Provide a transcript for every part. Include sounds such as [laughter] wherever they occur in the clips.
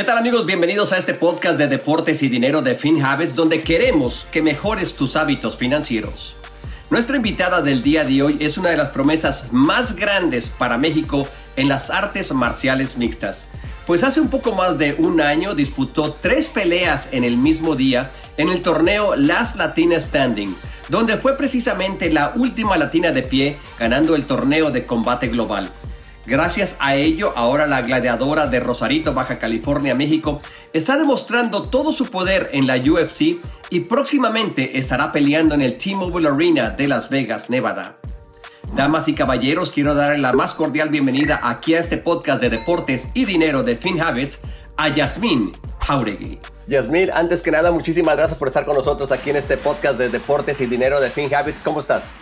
¿Qué tal amigos? Bienvenidos a este podcast de deportes y dinero de FinHabits donde queremos que mejores tus hábitos financieros. Nuestra invitada del día de hoy es una de las promesas más grandes para México en las artes marciales mixtas. Pues hace un poco más de un año disputó tres peleas en el mismo día en el torneo Last Latina Standing, donde fue precisamente la última latina de pie ganando el torneo de combate global. Gracias a ello, ahora la gladiadora de Rosarito, Baja California, México, está demostrando todo su poder en la UFC y próximamente estará peleando en el T-Mobile Arena de Las Vegas, Nevada. Damas y caballeros, quiero darle la más cordial bienvenida aquí a este podcast de deportes y dinero de FinHabits a Yasmín Jauregui. Yasmín, antes que nada, muchísimas gracias por estar con nosotros aquí en este podcast de deportes y dinero de FinHabits. ¿Cómo estás?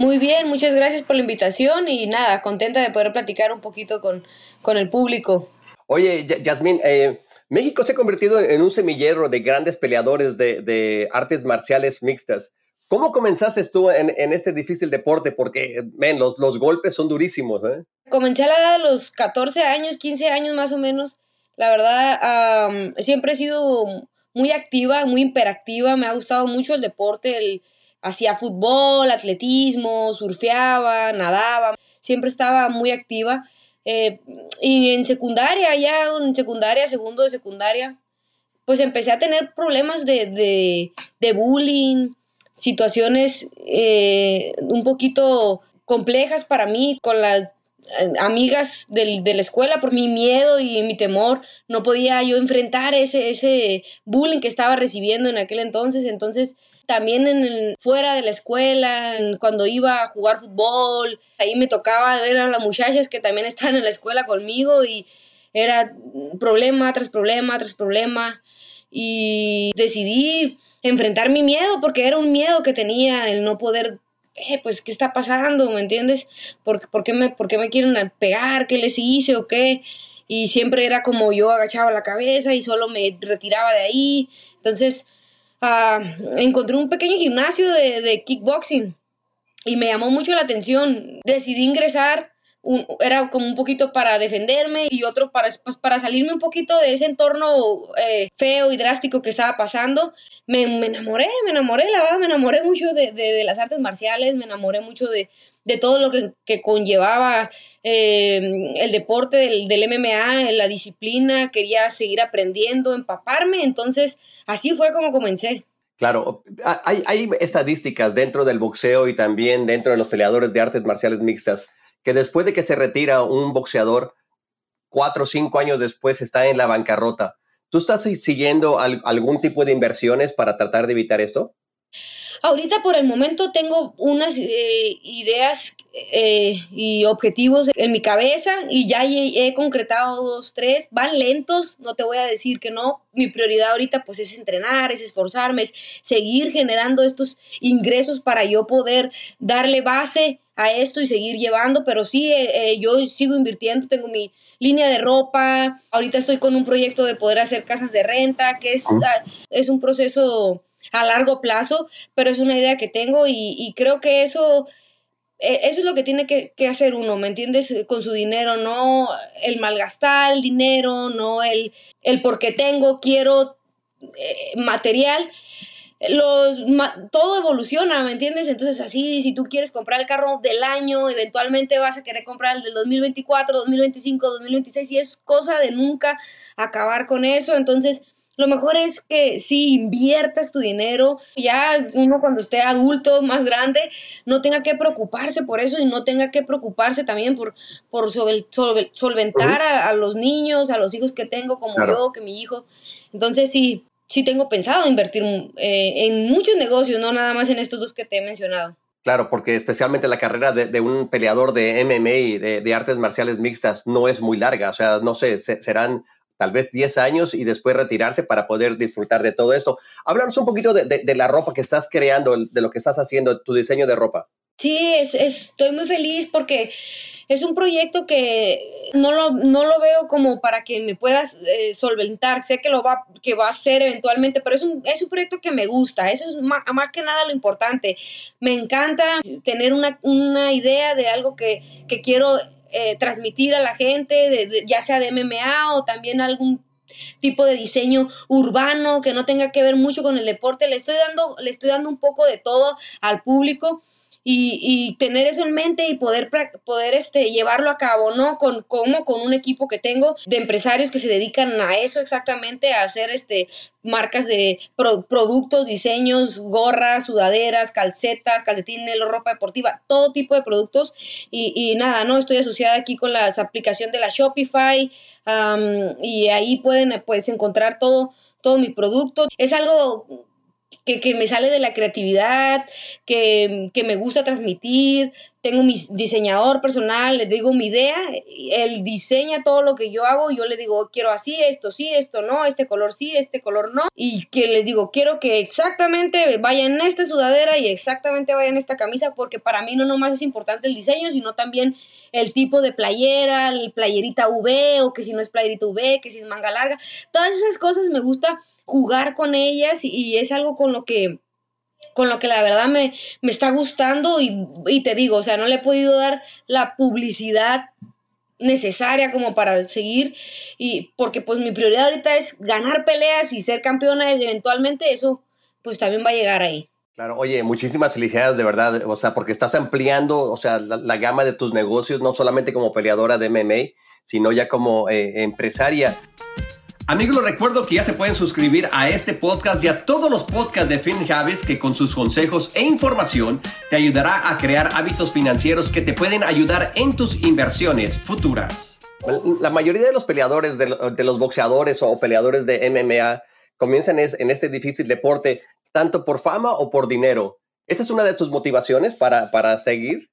Muy bien, muchas gracias por la invitación y nada, contenta de poder platicar un poquito con, con el público. Oye, Yasmín, eh, México se ha convertido en un semillero de grandes peleadores de, de artes marciales mixtas. ¿Cómo comenzaste tú en, en, este difícil deporte? Porque, ven, los, los golpes son durísimos. ¿eh? Comencé a la edad de los 14 años, 15 años más o menos. La verdad, um, siempre he sido muy activa, muy hiperactiva. Me ha gustado mucho el deporte, el, hacía fútbol, atletismo, surfeaba, nadaba, siempre estaba muy activa. Eh, y en secundaria, ya en secundaria, segundo de secundaria, pues empecé a tener problemas de, de, bullying, situaciones eh, un poquito complejas para mí con las eh, amigas de la escuela por mi miedo y mi temor. No podía yo enfrentar ese, ese bullying que estaba recibiendo en aquel entonces. Entonces, también en fuera de la escuela, cuando iba a jugar fútbol, ahí me tocaba ver a las muchachas que también estaban en la escuela conmigo y era problema tras problema tras problema. Y decidí enfrentar mi miedo porque era un miedo que tenía el no poder eh, pues, ¿qué está pasando? ¿Me entiendes? ¿Por, por, qué me, ¿Por qué me quieren pegar? ¿Qué les hice o qué? Y siempre era como yo agachaba la cabeza y solo me retiraba de ahí. Entonces, uh, encontré un pequeño gimnasio de, de kickboxing y me llamó mucho la atención. Decidí ingresar era como un poquito para defenderme y otro para, pues, para salirme un poquito de ese entorno eh, feo y drástico que estaba pasando. Me, me, enamoré, me enamoré, la verdad, me enamoré mucho de, de, las artes marciales, me enamoré mucho de, de todo lo que, que conllevaba eh, el deporte del, del, MMA, la disciplina, quería seguir aprendiendo, empaparme, entonces así fue como comencé. Claro, hay, hay estadísticas dentro del boxeo y también dentro de los peleadores de artes marciales mixtas que después de que se retira un boxeador, cuatro o cinco años después está en la bancarrota. ¿Tú estás siguiendo algún tipo de inversiones para tratar de evitar esto? Ahorita por el momento tengo unas eh, ideas eh, y objetivos en mi cabeza y ya he, concretado dos, tres. Van lentos, no te voy a decir que no. Mi prioridad ahorita pues es entrenar, es esforzarme, es seguir generando estos ingresos para yo poder darle base a esto y seguir llevando, pero sí, eh, yo sigo invirtiendo, tengo mi línea de ropa, ahorita estoy con un proyecto de poder hacer casas de renta, que es, ah, es un proceso a largo plazo, pero es una idea que tengo y, creo que eso, e, eso es lo que tiene que, hacer uno, ¿me entiendes? Con su dinero, no el malgastar el dinero, no el, el porque tengo, quiero eh, material. Los, todo evoluciona, ¿me entiendes? Entonces así, si tú quieres comprar el carro del año, eventualmente vas a querer comprar el del 2024, 2025, 2026 y es cosa de nunca acabar con eso. Entonces, lo mejor es que si inviertas tu dinero, ya uno cuando esté adulto, más grande, no tenga que preocuparse por eso y no tenga que preocuparse también por, por solventar a, los niños, a los hijos que tengo, como yo, que mi hijo. Entonces sí, sí tengo pensado invertir eh, en muchos negocios, no nada más en estos dos que te he mencionado. Claro, porque especialmente la carrera de, un peleador de MMA y de, artes marciales mixtas no es muy larga. O sea, no sé, serán tal vez 10 años y después retirarse para poder disfrutar de todo esto. Háblanos un poquito de, la ropa que estás creando, de lo que estás haciendo, tu diseño de ropa. Sí, estoy muy feliz porque es un proyecto que no lo, no lo veo como para que me puedas eh, solventar. Sé que lo va, que va a ser eventualmente, pero es un, es un proyecto que me gusta. Eso es más, que nada lo importante. Me encanta tener una, una idea de algo que, que quiero eh, transmitir a la gente, ya sea de MMA o también algún tipo de diseño urbano que no tenga que ver mucho con el deporte. Le estoy dando, le estoy dando un poco de todo al público y, tener eso en mente y poder, poder este, llevarlo a cabo, ¿no? Con, como con un equipo que tengo de empresarios que se dedican a eso exactamente, a hacer este, marcas de productos, diseños, gorras, sudaderas, calcetas, calcetines, ropa deportiva, todo tipo de productos. Y, nada, ¿no? Estoy asociada aquí con la aplicación de la Shopify y ahí pueden pues, encontrar todo, todo mi producto. Es algo que, me sale de la creatividad, que, me gusta transmitir. Tengo mi diseñador personal, le digo mi idea, él diseña todo lo que yo hago, yo le digo, quiero así, esto sí, esto no, este color sí, este color no. Y que les digo, quiero que exactamente vaya en esta sudadera y exactamente vaya en esta camisa, porque para mí no nomás es importante el diseño, sino también el tipo de playera, el playerita V, o que si no es playerita V, que si es manga larga. Todas esas cosas me gusta jugar con ellas y, es algo con lo que con lo que la verdad me, me está gustando y, y, te digo, o sea, no le he podido dar la publicidad necesaria como para seguir y porque pues mi prioridad ahorita es ganar peleas y ser campeona y eventualmente eso pues también va a llegar ahí. Claro, oye, muchísimas felicidades de verdad, o sea, porque estás ampliando, o sea, la, gama de tus negocios, no solamente como peleadora de MMA, sino ya como eh, empresaria. Amigos, les recuerdo que ya se pueden suscribir a este podcast y a todos los podcasts de FinHabits que con sus consejos e información te ayudará a crear hábitos financieros que te pueden ayudar en tus inversiones futuras. La mayoría de los peleadores, de, los boxeadores o peleadores de MMA comienzan en este difícil deporte tanto por fama o por dinero. ¿Esta es una de tus motivaciones para, para seguir?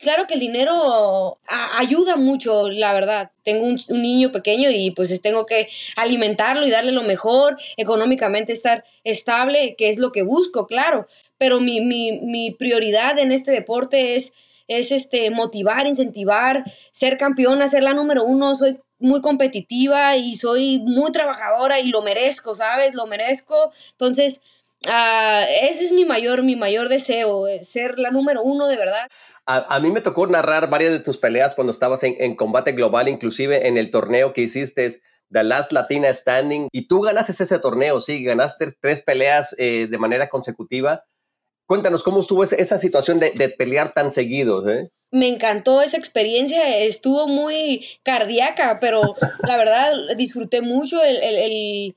Claro que el dinero ayuda mucho, la verdad. Tengo un, niño pequeño y pues tengo que alimentarlo y darle lo mejor, económicamente estar estable, que es lo que busco, claro. Pero mi, mi, mi prioridad en este deporte es, es este, motivar, incentivar, ser campeona, ser la número uno. Soy muy competitiva y soy muy trabajadora y lo merezco, ¿sabes? Lo merezco. Entonces, uh, ese es mi mayor, mi mayor deseo, ser la número uno de verdad. A, mí me tocó narrar varias de tus peleas cuando estabas en, combate global, inclusive en el torneo que hiciste, The Last Latina Standing, y tú ganaste ese torneo, sí, ganaste tres peleas eh, de manera consecutiva. Cuéntanos, ¿cómo estuvo esa situación de, pelear tan seguido? Eh? Me encantó esa experiencia, estuvo muy cardíaca, pero la verdad disfruté mucho el,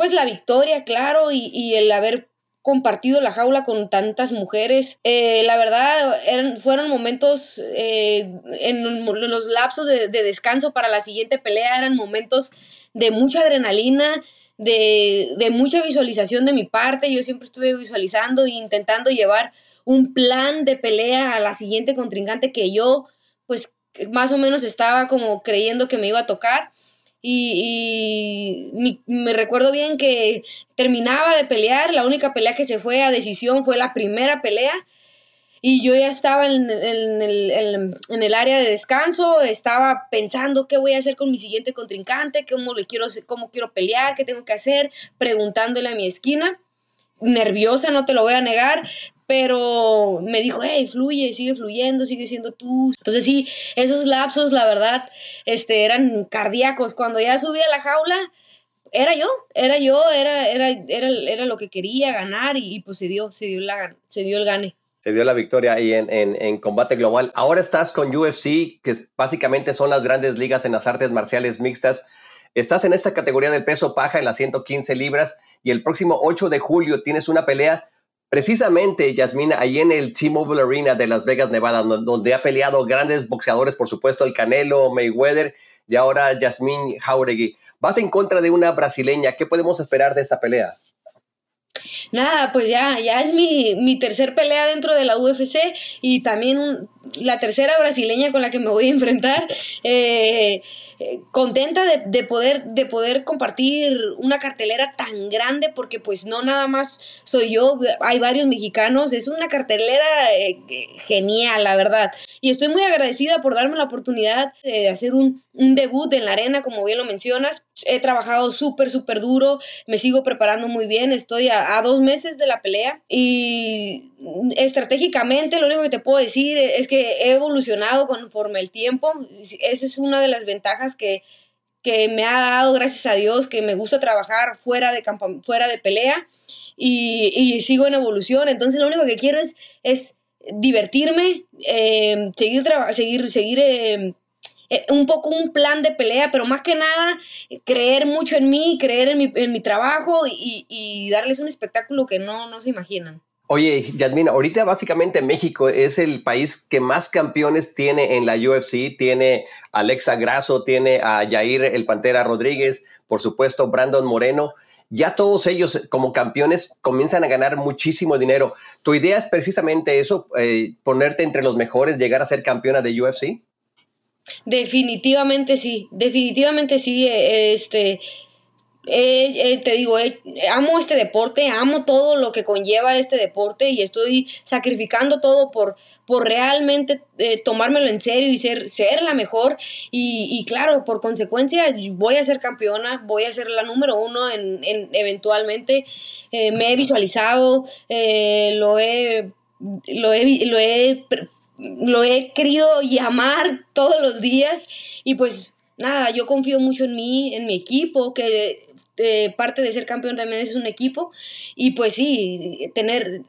pues la victoria, claro, y, y el haber compartido la jaula con tantas mujeres. Eh, la verdad, eran, fueron momentos eh, en los lapsos de, descanso para la siguiente pelea, eran momentos de mucha adrenalina, de, de, mucha visualización de mi parte. Yo siempre estuve visualizando e intentando llevar un plan de pelea a la siguiente contrincante que yo, pues, más o menos estaba como creyendo que me iba a tocar. Y, me recuerdo bien que terminaba de pelear, la única pelea que se fue a decisión fue la primera pelea. Y yo ya estaba en, el, área de descanso, estaba pensando qué voy a hacer con mi siguiente contrincante, cómo, le quiero, cómo quiero pelear, qué tengo que hacer, preguntándole a mi esquina. Nerviosa, no te lo voy a negar, pero me dijo, hey, fluye, sigue fluyendo, sigue siendo tú. Entonces sí, esos lapsos, la verdad, este, eran cardíacos. Cuando ya subí a la jaula, era yo, era yo, era, era, era, era lo que quería ganar y, pues se dio, se dio, la, se dio el gane. Se dio la victoria ahí en, en, en, combate global. Ahora estás con UFC, que básicamente son las grandes ligas en las artes marciales mixtas. Estás en esta categoría del peso paja en las 115 libras y el próximo 8 de julio tienes una pelea Precisamente, Yasmina, ahí en el T-Mobile Arena de Las Vegas, Nevada, donde ha peleado grandes boxeadores, por supuesto, el Canelo, Mayweather y ahora Yasmín Jauregui. Vas en contra de una brasileña. ¿Qué podemos esperar de esta pelea? Nada, pues ya, ya es mi, mi tercer pelea dentro de la UFC y también la tercera brasileña con la que me voy a enfrentar. [laughs] Eh, contenta de, poder, de poder compartir una cartelera tan grande porque pues no nada más soy yo, hay varios mexicanos, es una cartelera eh, genial, la verdad. Y estoy muy agradecida por darme la oportunidad de hacer un, un debut en la arena, como bien lo mencionas. He trabajado súper, súper duro, me sigo preparando muy bien, estoy a, a dos meses de la pelea y estratégicamente lo único que te puedo decir es que he evolucionado conforme el tiempo. Esa es una de las ventajas que, que me ha dado, gracias a Dios, que me gusta trabajar fuera de, fuera de pelea y, sigo en evolución. Entonces lo único que quiero es, es divertirme, eh, seguir, seguir, seguir eh, eh, un poco un plan de pelea, pero más que nada creer mucho en mí, creer en mi, en mi trabajo y, y, darles un espectáculo que no, no se imaginan. Oye, Yasmina, ahorita básicamente México es el país que más campeones tiene en la UFC. Tiene a Alexa Grasso, tiene a Jair el Pantera Rodríguez, por supuesto Brandon Moreno. Ya todos ellos como campeones comienzan a ganar muchísimo dinero. ¿Tu idea es precisamente eso, eh, ponerte entre los mejores, llegar a ser campeona de UFC? Definitivamente sí, definitivamente sí. Eh, este, eh, eh, te digo, eh, amo este deporte, amo todo lo que conlleva este deporte y estoy sacrificando todo por, por realmente tomármelo en serio y ser, ser la mejor. Y, claro, por consecuencia, voy a ser campeona, voy a ser la número uno en, eventualmente. me he visualizado, lo he, lo he, lo he, lo he querido llamar todos los días y pues nada, yo confío mucho en mí, en mi equipo, que eh, parte de ser campeón también es un equipo. Y pues sí, tener,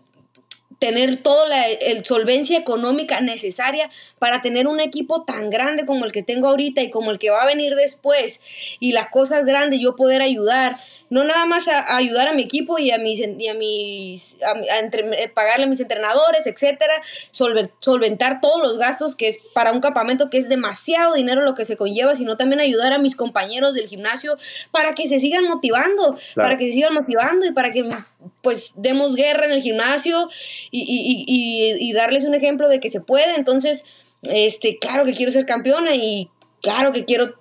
tener toda la solvencia económica necesaria para tener un equipo tan grande como el que tengo ahorita y como el que va a venir después y las cosas grandes yo poder ayudar no nada más a, ayudar a mi equipo y a mis, y a mis a, eh, pagarle a mis entrenadores, etcétera, solventar todos los gastos que es para un campamento que es demasiado dinero lo que se conlleva, sino también ayudar a mis compañeros del gimnasio para que se sigan motivando, para que se sigan motivando y para que pues demos guerra en el gimnasio y, y, y, y darles un ejemplo de que se puede. Entonces, este, claro que quiero ser campeona y claro que quiero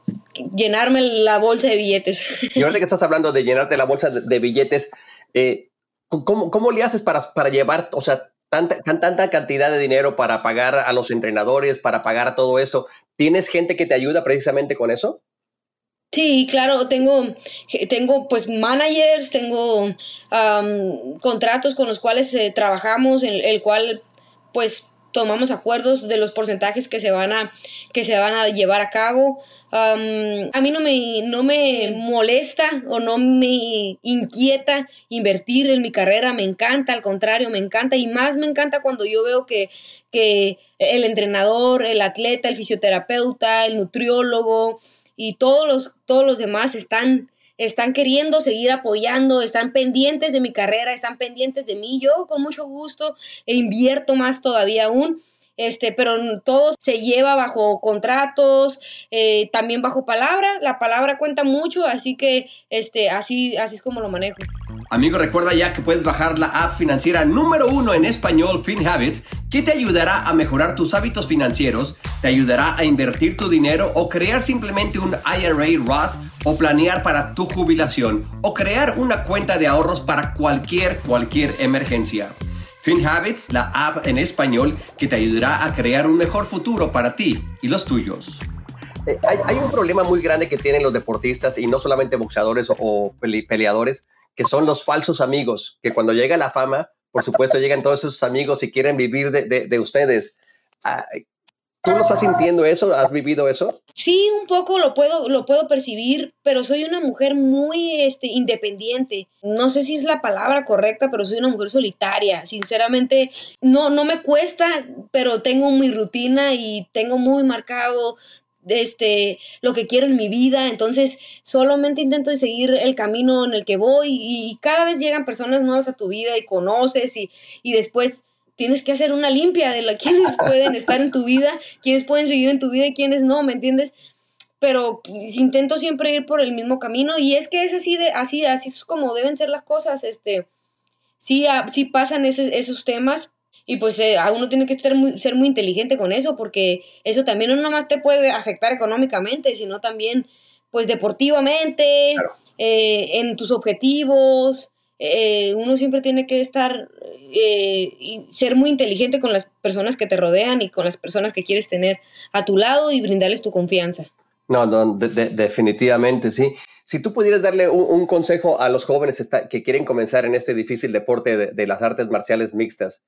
llenarme la bolsa de billetes. Y ahora que estás hablando de llenarte la bolsa de, billetes, eh, ¿cómo, ¿cómo, le haces para, para llevar, o sea, tanta, tanta cantidad de dinero para pagar a los entrenadores, para pagar todo esto? ¿Tienes gente que te ayuda precisamente con eso? Sí, claro, tengo, tengo pues managers, tengo contratos con los cuales eh, trabajamos, en el cual pues tomamos acuerdos de los porcentajes que se van a, que se van a llevar a cabo. a mí no me, no me molesta o no me inquieta invertir en mi carrera, me encanta, al contrario, me encanta y más me encanta cuando yo veo que, que el entrenador, el atleta, el fisioterapeuta, el nutriólogo y todos los, todos los demás están están queriendo seguir apoyando, están pendientes de mi carrera, están pendientes de mí. Yo con mucho gusto e invierto más todavía aún. Este, pero todo se lleva bajo contratos, eh, también bajo palabra. La palabra cuenta mucho, así que este, así, así es como lo manejo. Amigo, recuerda ya que puedes bajar la app financiera número uno en español, FinHabits, que te ayudará a mejorar tus hábitos financieros, te ayudará a invertir tu dinero o crear simplemente un IRA Roth o planear para tu jubilación o crear una cuenta de ahorros para cualquier, cualquier emergencia. FinHabits, la app en español que te ayudará a crear un mejor futuro para ti y los tuyos. Eh, hay, un problema muy grande que tienen los deportistas y no solamente boxeadores o, peleadores, que son los falsos amigos, que cuando llega la fama, por supuesto, llegan todos esos amigos y quieren vivir de, ustedes. Ah, ¿Tú lo estás sintiendo eso? ¿Has vivido eso? Sí, un poco lo puedo, lo puedo percibir, pero soy una mujer muy este, independiente. No sé si es la palabra correcta, pero soy una mujer solitaria. Sinceramente, no, no me cuesta, pero tengo mi rutina y tengo muy marcado este, lo que quiero en mi vida, entonces solamente intento seguir el camino en el que voy y, cada vez llegan personas nuevas a tu vida y conoces y, y después tienes que hacer una limpia de la, [laughs] quiénes pueden estar en tu vida, quiénes pueden seguir en tu vida y quiénes no, ¿me entiendes? Pero intento siempre ir por el mismo camino y es que es así, de, así, así es como deben ser las cosas, este, sí, sí pasan esos temas y pues eh, uno tiene que ser muy, ser muy inteligente con eso porque eso también no nomás te puede afectar económicamente, sino también pues deportivamente, eh, en tus objetivos, eh, uno siempre tiene que estar eh, y ser muy inteligente con las personas que te rodean y con las personas que quieres tener a tu lado y brindarles tu confianza. No, no definitivamente sí. Si tú pudieras darle un, consejo a los jóvenes que quieren comenzar en este difícil deporte de, las artes marciales mixtas,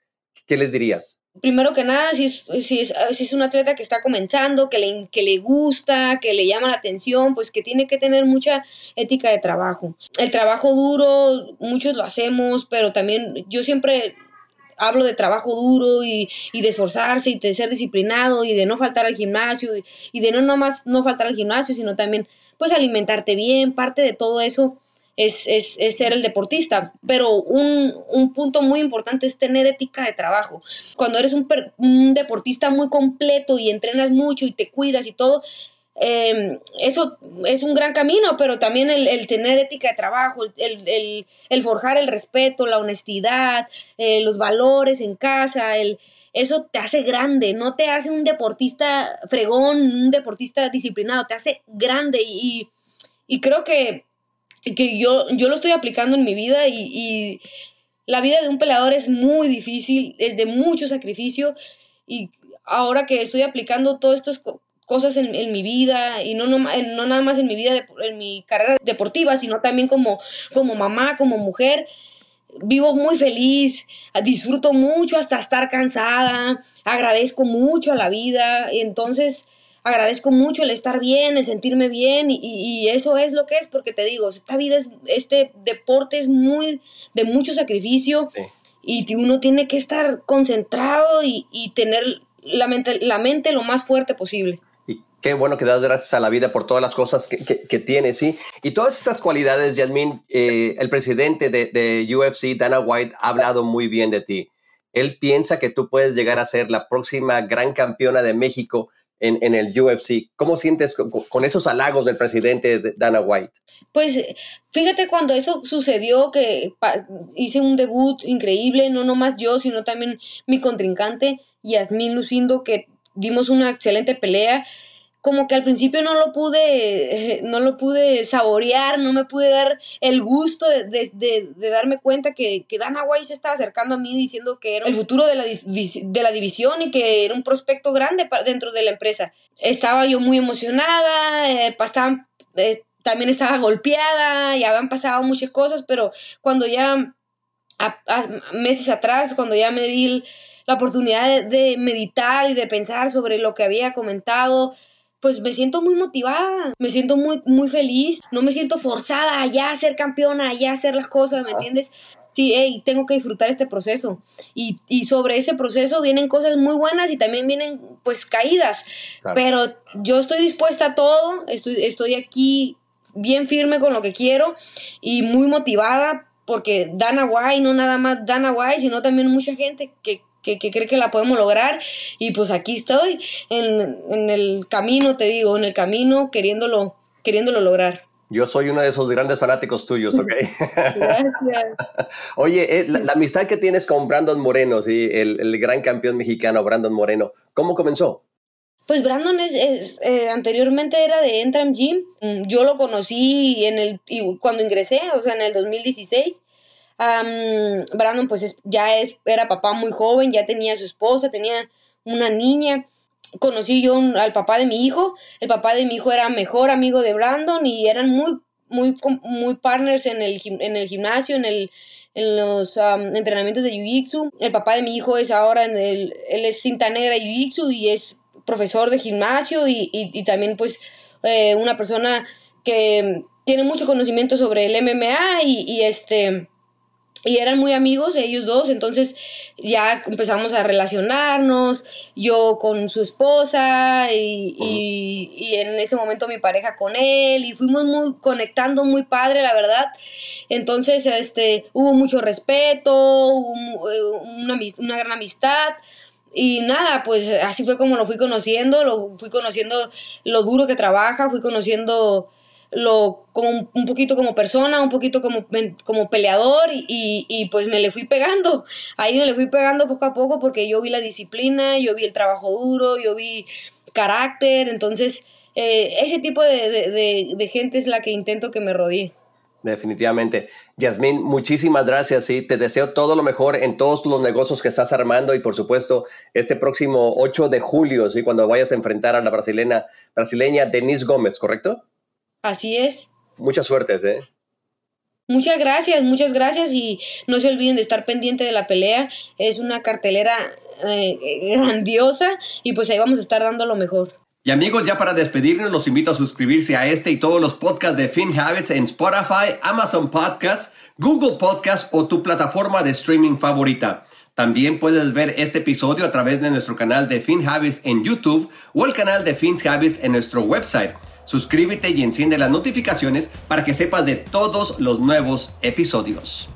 ¿qué les dirías? Primero que nada, si es, si es, si es un atleta que está comenzando, que le, que le gusta, que le llama la atención, pues que tiene que tener mucha ética de trabajo. El trabajo duro, muchos lo hacemos, pero también yo siempre hablo de trabajo duro y, de esforzarse y de ser disciplinado y de no faltar al gimnasio y, y de no nomás no faltar al gimnasio, sino también pues alimentarte bien, parte de todo eso es, ser el deportista. Pero un, punto muy importante es tener ética de trabajo. Cuando eres un, deportista muy completo y entrenas mucho y te cuidas y todo, em, eso es un gran camino, pero también el, tener ética de trabajo, el, forjar el respeto, la honestidad, eh, los valores en casa, el, eso te hace grande, no te hace un deportista fregón, un deportista disciplinado, te hace grande y, creo que, que, yo, yo lo estoy aplicando en mi vida y, la vida de un peleador es muy difícil, es de mucho sacrificio y ahora que estoy aplicando todas estas cosas en, mi vida y no, no, no, nada más en mi vida, en mi carrera deportiva, sino también como, como mamá, como mujer, vivo muy feliz, disfruto mucho hasta estar cansada, agradezco mucho a la vida, entonces agradezco mucho el estar bien, el sentirme bien y, eso es lo que es, porque te digo, esta vida, es, este deporte es muy de mucho sacrificio y uno tiene que estar concentrado y, tener la mente, la mente lo más fuerte posible. Qué bueno que das gracias a la vida por todas las cosas que, que, tienes, ¿sí? Y todas esas cualidades, Yasmin, eh, el presidente de, de, UFC, Dana White, ha hablado muy bien de ti. Él piensa que tú puedes llegar a ser la próxima gran campeona de México en, en el UFC. ¿Cómo sientes con, esos halagos del presidente Dana White? Pues fíjate cuando eso sucedió que hice un debut increíble, no nomás yo, sino también mi contrincante, Yasmin Lucindo, que dimos una excelente pelea como que al principio no lo pude, no lo pude saborear, no me pude dar el gusto de, darme cuenta que, que, Dana White se estaba acercando a mí diciendo que era el futuro de la, de la división y que era un prospecto grande dentro de la empresa. Estaba yo muy emocionada, eh, pasaban, eh, también estaba golpeada y habían pasado muchas cosas, pero cuando ya, meses atrás, cuando ya me di la oportunidad de meditar y de pensar sobre lo que había comentado, pues me siento muy motivada, me siento muy, muy feliz, no me siento forzada a ya ser campeona, a ya hacer las cosas, ¿me entiendes? Sí, hey, tengo que disfrutar este proceso. Y, sobre ese proceso vienen cosas muy buenas y también vienen pues caídas. Pero yo estoy dispuesta a todo, estoy, estoy aquí bien firme con lo que quiero y muy motivada porque Dana White, no nada más Dana White, sino también mucha gente que que, cree que la podemos lograr. Y pues aquí estoy, en, el camino, te digo, en el camino, queriéndolo, queriéndolo lograr. Yo soy uno de esos grandes fanáticos tuyos, ¿ok? [laughs] Gracias. Oye, eh, la, amistad que tienes con Brandon Moreno, ¿sí? el, gran campeón mexicano Brandon Moreno, ¿cómo comenzó? Pues Brandon es, eh, anteriormente era de Entram Gym. Mm, yo lo conocí en el, cuando ingresé, o sea, en el 2016. Brandon pues ya es, era papá muy joven, ya tenía su esposa, tenía una niña. Conocí yo al papá de mi hijo. El papá de mi hijo era mejor amigo de Brandon y eran muy, muy, muy partners en el, en el gimnasio, en, el, en los entrenamientos de Jiu-Jitsu. El papá de mi hijo es ahora, en el, él es cinta negra Jiu-Jitsu y es profesor de gimnasio y, y, también pues eh, una persona que tiene mucho conocimiento sobre el MMA y este y eran muy amigos ellos dos, entonces ya empezamos a relacionarnos, yo con su esposa y, y, en ese momento mi pareja con él y fuimos muy conectando muy padre, la verdad. Entonces, este, hubo mucho respeto, eh, una, una gran amistad. Y nada, pues así fue como lo fui conociendo, lo fui conociendo lo duro que trabaja, fui conociendo lo, como un poquito como persona, un poquito como, como peleador y, y, pues me le fui pegando. Ahí me le fui pegando poco a poco porque yo vi la disciplina, yo vi el trabajo duro, yo vi carácter, entonces eh, ese tipo de, de, de, gente es la que intento que me rodee. Definitivamente. Yasmín, muchísimas gracias y te deseo todo lo mejor en todos los negocios que estás armando y por supuesto este próximo 8 de julio, ¿sí? cuando vayas a enfrentar a la brasileña, brasileña Denise Gómez, ¿correcto? Así es. Muchas suertes, ¿eh? Muchas gracias, muchas gracias y no se olviden de estar pendiente de la pelea. Es una cartelera eh, [laughs] grandiosa y pues ahí vamos a estar dando lo mejor. Y amigos, ya para despedirnos, los invito a suscribirse a este y todos los podcasts de FinHabits en Spotify, Amazon Podcasts, Google Podcasts o tu plataforma de streaming favorita. También puedes ver este episodio a través de nuestro canal de FinHabits en YouTube o el canal de FinHabits en nuestro website. Suscríbete y enciende las notificaciones para que sepas de todos los nuevos episodios.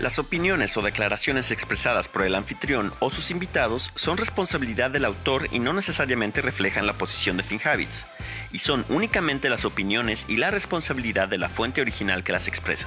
Las opiniones o declaraciones expresadas por el anfitrión o sus invitados son responsabilidad del autor y no necesariamente reflejan la posición de FinHabits, y son únicamente las opiniones y la responsabilidad de la fuente original que las expresa.